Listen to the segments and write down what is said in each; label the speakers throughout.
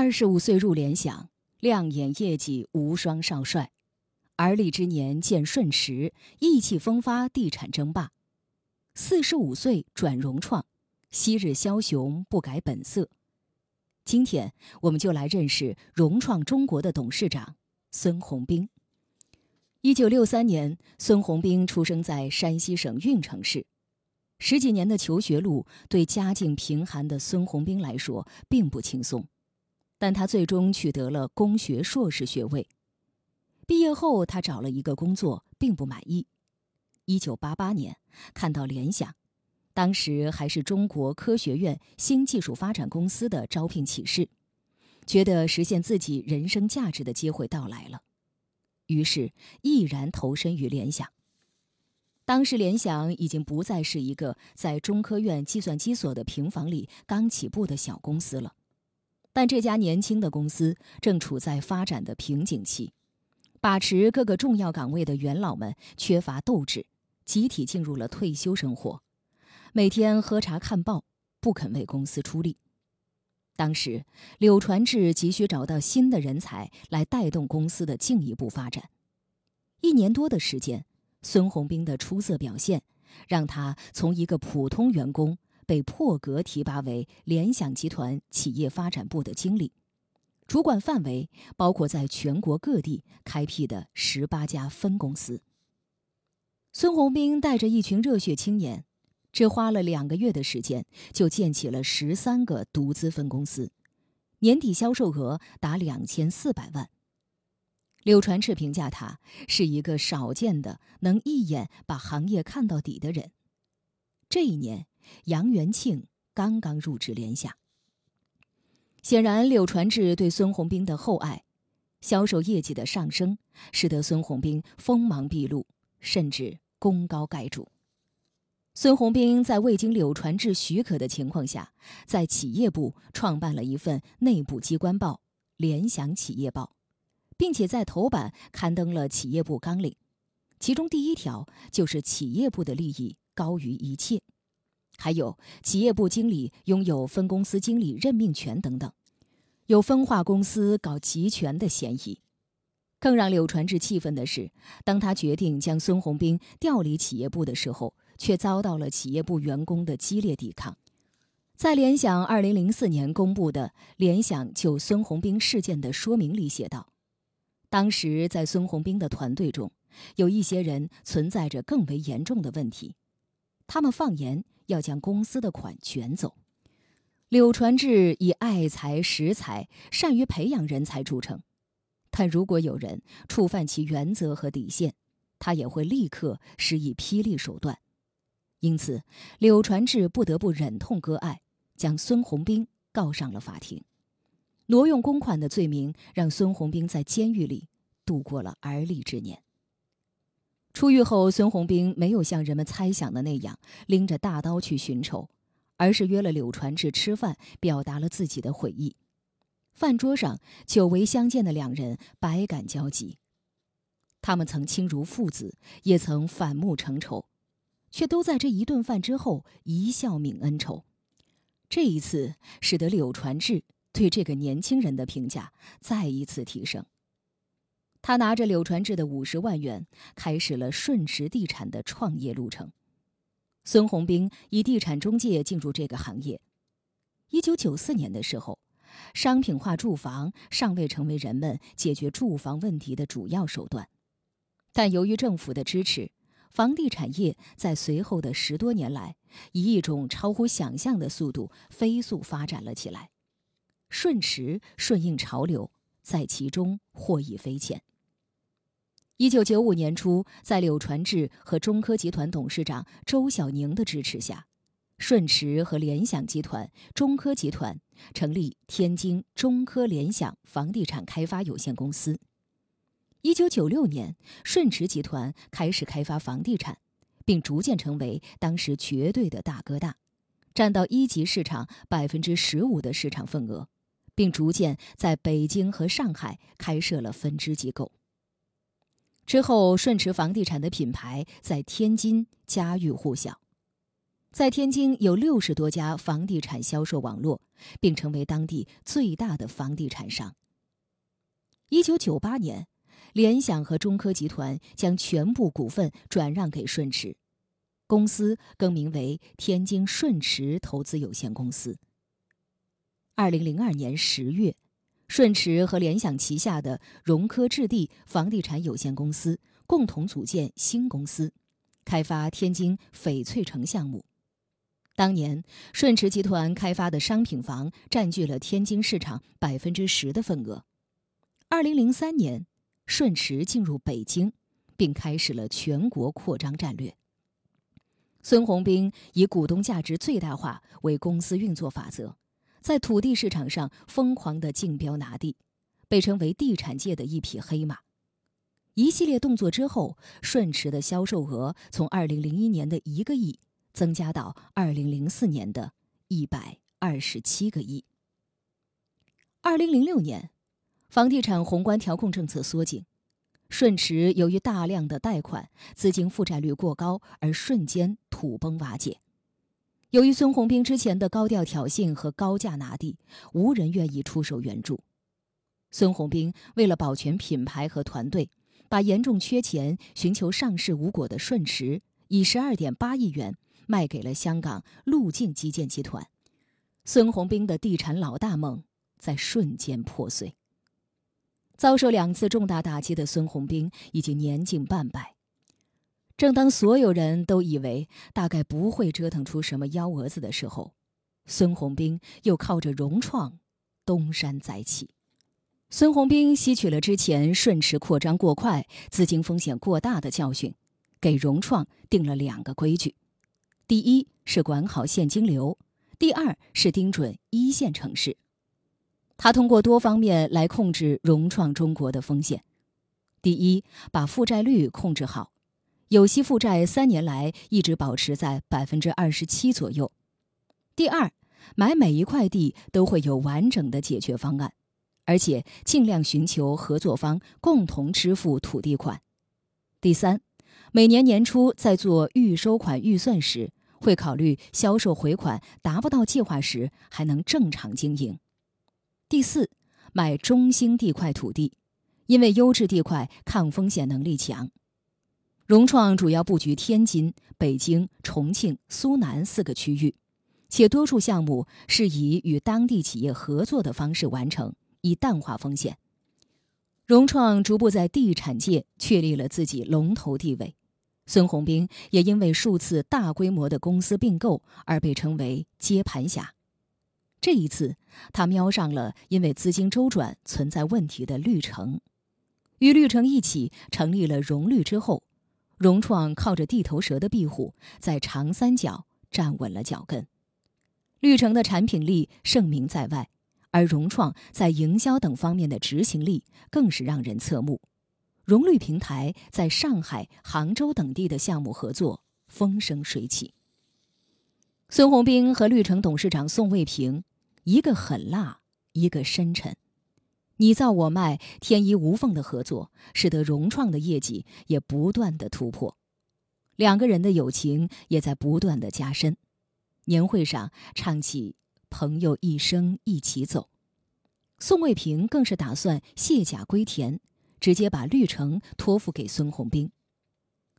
Speaker 1: 二十五岁入联想，亮眼业绩无双少帅。而立之年见顺驰，意气风发，地产争霸。四十五岁转融创，昔日枭雄不改本色。今天我们就来认识融创中国的董事长孙宏斌。一九六三年，孙宏斌出生在山西省运城市。十几年的求学路，对家境贫寒的孙宏斌来说并不轻松，但他最终取得了工学硕士学位。毕业后，他找了一个工作，并不满意。一九八八年，看到联想，当时还是中国科学院新技术发展公司的招聘启事，觉得实现自己人生价值的机会到来了，于是毅然投身于联想。当时，联想已经不再是一个在中科院计算机所的平房里刚起步的小公司了，但这家年轻的公司正处在发展的瓶颈期。把持各个重要岗位的元老们缺乏斗志，集体进入了退休生活，每天喝茶看报，不肯为公司出力。当时，柳传志急需找到新的人才来带动公司的进一步发展。一年多的时间，孙宏斌的出色表现，让他从一个普通员工被破格提拔为联想集团企业发展部的经理。主管范围包括在全国各地开辟的十八家分公司。孙宏斌带着一群热血青年，只花了两个月的时间，就建起了十三个独资分公司，年底销售额达两千四百万。柳传志评价他是一个少见的能一眼把行业看到底的人。这一年，杨元庆刚刚入职联想。显然，柳传志对孙宏斌的厚爱，销售业绩的上升，使得孙宏斌锋芒毕露，甚至功高盖主。孙宏斌在未经柳传志许可的情况下，在企业部创办了一份内部机关报《联想企业报》，并且在头版刊登了企业部纲领，其中第一条就是企业部的利益高于一切。还有企业部经理拥有分公司经理任命权等等，有分化公司搞集权的嫌疑。更让柳传志气愤的是，当他决定将孙宏斌调离企业部的时候，却遭到了企业部员工的激烈抵抗。在联想二零零四年公布的《联想就孙宏斌事件的说明》里写道：“当时在孙宏斌的团队中，有一些人存在着更为严重的问题，他们放言。”要将公司的款卷走。柳传志以爱才识才，善于培养人才著称，但如果有人触犯其原则和底线，他也会立刻施以霹雳手段。因此，柳传志不得不忍痛割爱，将孙宏斌告上了法庭。挪用公款的罪名让孙宏斌在监狱里度过了而立之年。出狱后，孙宏斌没有像人们猜想的那样拎着大刀去寻仇，而是约了柳传志吃饭，表达了自己的悔意。饭桌上，久违相见的两人百感交集。他们曾亲如父子，也曾反目成仇，却都在这一顿饭之后一笑泯恩仇。这一次，使得柳传志对这个年轻人的评价再一次提升。他拿着柳传志的五十万元，开始了顺驰地产的创业路程。孙宏斌以地产中介进入这个行业。一九九四年的时候，商品化住房尚未成为人们解决住房问题的主要手段，但由于政府的支持，房地产业在随后的十多年来，以一种超乎想象的速度飞速发展了起来。顺驰顺应潮流。在其中获益匪浅。一九九五年初，在柳传志和中科集团董事长周小宁的支持下，顺驰和联想集团、中科集团成立天津中科联想房地产开发有限公司。一九九六年，顺驰集团开始开发房地产，并逐渐成为当时绝对的大哥大，占到一级市场百分之十五的市场份额。并逐渐在北京和上海开设了分支机构。之后，顺驰房地产的品牌在天津家喻户晓。在天津有六十多家房地产销售网络，并成为当地最大的房地产商。一九九八年，联想和中科集团将全部股份转让给顺驰，公司更名为天津顺驰投资有限公司。二零零二年十月，顺驰和联想旗下的融科置地房地产有限公司共同组建新公司，开发天津翡翠城项目。当年，顺驰集团开发的商品房占据了天津市场百分之十的份额。二零零三年，顺驰进入北京，并开始了全国扩张战略。孙宏斌以股东价值最大化为公司运作法则。在土地市场上疯狂的竞标拿地，被称为地产界的一匹黑马。一系列动作之后，顺驰的销售额从2001年的一个亿增加到2004年的一百二十七个亿。2006年，房地产宏观调控政策缩紧，顺驰由于大量的贷款，资金负债率过高而瞬间土崩瓦解。由于孙宏斌之前的高调挑衅和高价拿地，无人愿意出手援助。孙宏斌为了保全品牌和团队，把严重缺钱、寻求上市无果的顺驰以十二点八亿元卖给了香港路径基建集团。孙宏斌的地产老大梦在瞬间破碎。遭受两次重大打击的孙宏斌已经年近半百。正当所有人都以为大概不会折腾出什么幺蛾子的时候，孙宏斌又靠着融创东山再起。孙宏斌吸取了之前顺驰扩张过快、资金风险过大的教训，给融创定了两个规矩：第一是管好现金流，第二是盯准一线城市。他通过多方面来控制融创中国的风险：第一，把负债率控制好。有息负债三年来一直保持在百分之二十七左右。第二，买每一块地都会有完整的解决方案，而且尽量寻求合作方共同支付土地款。第三，每年年初在做预收款预算时，会考虑销售回款达不到计划时还能正常经营。第四，买中心地块土地，因为优质地块抗风险能力强。融创主要布局天津、北京、重庆、苏南四个区域，且多数项目是以与当地企业合作的方式完成，以淡化风险。融创逐步在地产界确立了自己龙头地位，孙宏斌也因为数次大规模的公司并购而被称为“接盘侠”。这一次，他瞄上了因为资金周转存在问题的绿城，与绿城一起成立了融绿之后。融创靠着地头蛇的庇护，在长三角站稳了脚跟。绿城的产品力盛名在外，而融创在营销等方面的执行力更是让人侧目。融绿平台在上海、杭州等地的项目合作风生水起。孙宏斌和绿城董事长宋卫平，一个狠辣，一个深沉。你造我卖，天衣无缝的合作，使得融创的业绩也不断的突破，两个人的友情也在不断的加深。年会上唱起“朋友一生一起走”，宋卫平更是打算卸甲归田，直接把绿城托付给孙宏斌。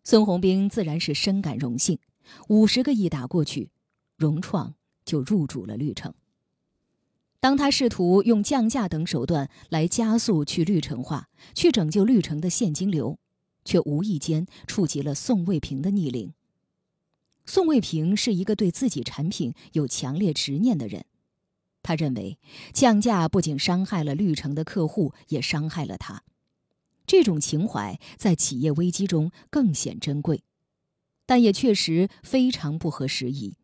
Speaker 1: 孙宏斌自然是深感荣幸，五十个亿打过去，融创就入主了绿城。当他试图用降价等手段来加速去绿城化，去拯救绿城的现金流，却无意间触及了宋卫平的逆鳞。宋卫平是一个对自己产品有强烈执念的人，他认为降价不仅伤害了绿城的客户，也伤害了他。这种情怀在企业危机中更显珍贵，但也确实非常不合时宜。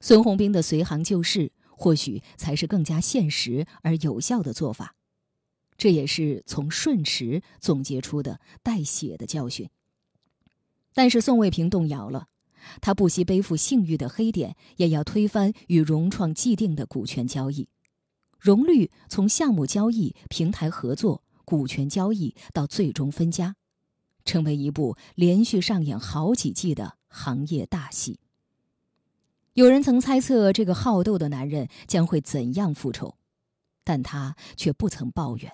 Speaker 1: 孙宏斌的随行就市。或许才是更加现实而有效的做法，这也是从顺驰总结出的带血的教训。但是宋卫平动摇了，他不惜背负信誉的黑点，也要推翻与融创既定的股权交易。融绿从项目交易、平台合作、股权交易到最终分家，成为一部连续上演好几季的行业大戏。有人曾猜测这个好斗的男人将会怎样复仇，但他却不曾抱怨。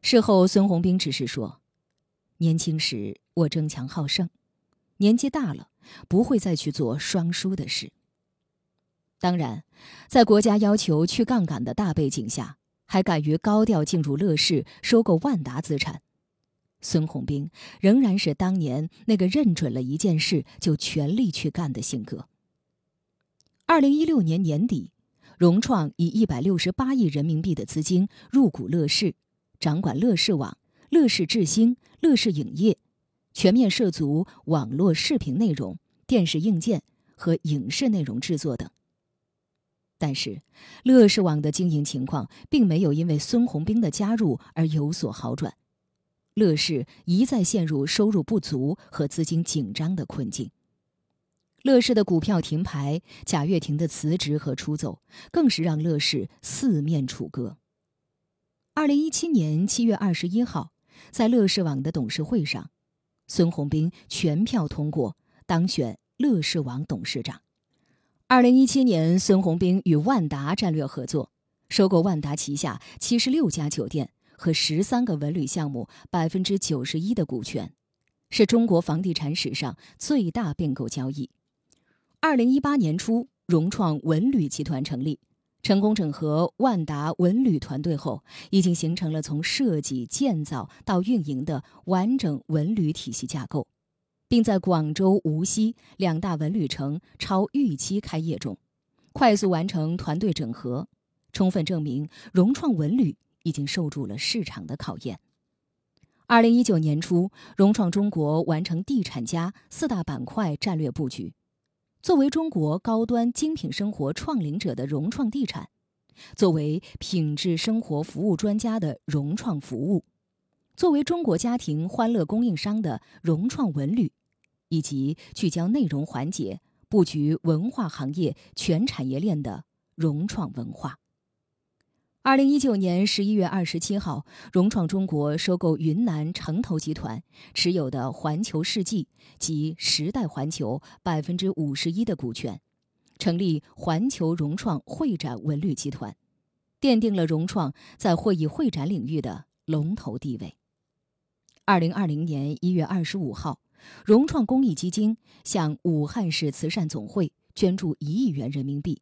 Speaker 1: 事后，孙宏斌只是说：“年轻时我争强好胜，年纪大了，不会再去做双输的事。”当然，在国家要求去杠杆的大背景下，还敢于高调进入乐视收购万达资产，孙宏斌仍然是当年那个认准了一件事就全力去干的性格。二零一六年年底，融创以一百六十八亿人民币的资金入股乐视，掌管乐视网、乐视智星、乐视影业，全面涉足网络视频内容、电视硬件和影视内容制作等。但是，乐视网的经营情况并没有因为孙宏斌的加入而有所好转，乐视一再陷入收入不足和资金紧张的困境。乐视的股票停牌，贾跃亭的辞职和出走，更是让乐视四面楚歌。二零一七年七月二十一号，在乐视网的董事会上，孙宏斌全票通过当选乐视网董事长。二零一七年，孙宏斌与万达战略合作，收购万达旗下七十六家酒店和十三个文旅项目百分之九十一的股权，是中国房地产史上最大并购交易。二零一八年初，融创文旅集团成立，成功整合万达文旅团队后，已经形成了从设计、建造到运营的完整文旅体系架构，并在广州、无锡两大文旅城超预期开业中，快速完成团队整合，充分证明融创文旅已经受住了市场的考验。二零一九年初，融创中国完成地产加四大板块战略布局。作为中国高端精品生活创领者的融创地产，作为品质生活服务专家的融创服务，作为中国家庭欢乐供应商的融创文旅，以及聚焦内容环节、布局文化行业全产业链的融创文化。二零一九年十一月二十七号，融创中国收购云南城投集团持有的环球世纪及时代环球百分之五十一的股权，成立环球融创会展文旅集团，奠定了融创在会议会展领域的龙头地位。二零二零年一月二十五号，融创公益基金向武汉市慈善总会捐助一亿元人民币，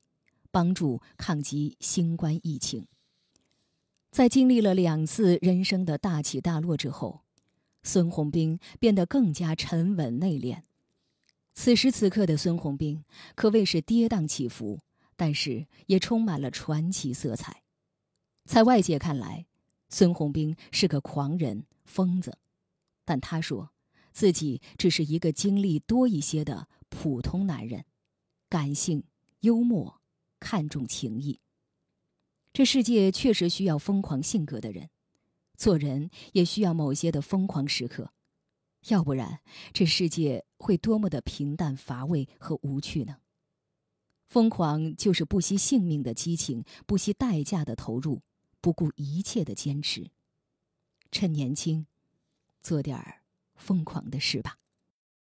Speaker 1: 帮助抗击新冠疫情。在经历了两次人生的大起大落之后，孙宏斌变得更加沉稳内敛。此时此刻的孙宏斌可谓是跌宕起伏，但是也充满了传奇色彩。在外界看来，孙宏斌是个狂人、疯子，但他说自己只是一个经历多一些的普通男人，感性、幽默，看重情义。这世界确实需要疯狂性格的人，做人也需要某些的疯狂时刻，要不然这世界会多么的平淡乏味和无趣呢？疯狂就是不惜性命的激情，不惜代价的投入，不顾一切的坚持。趁年轻，做点儿疯狂的事吧。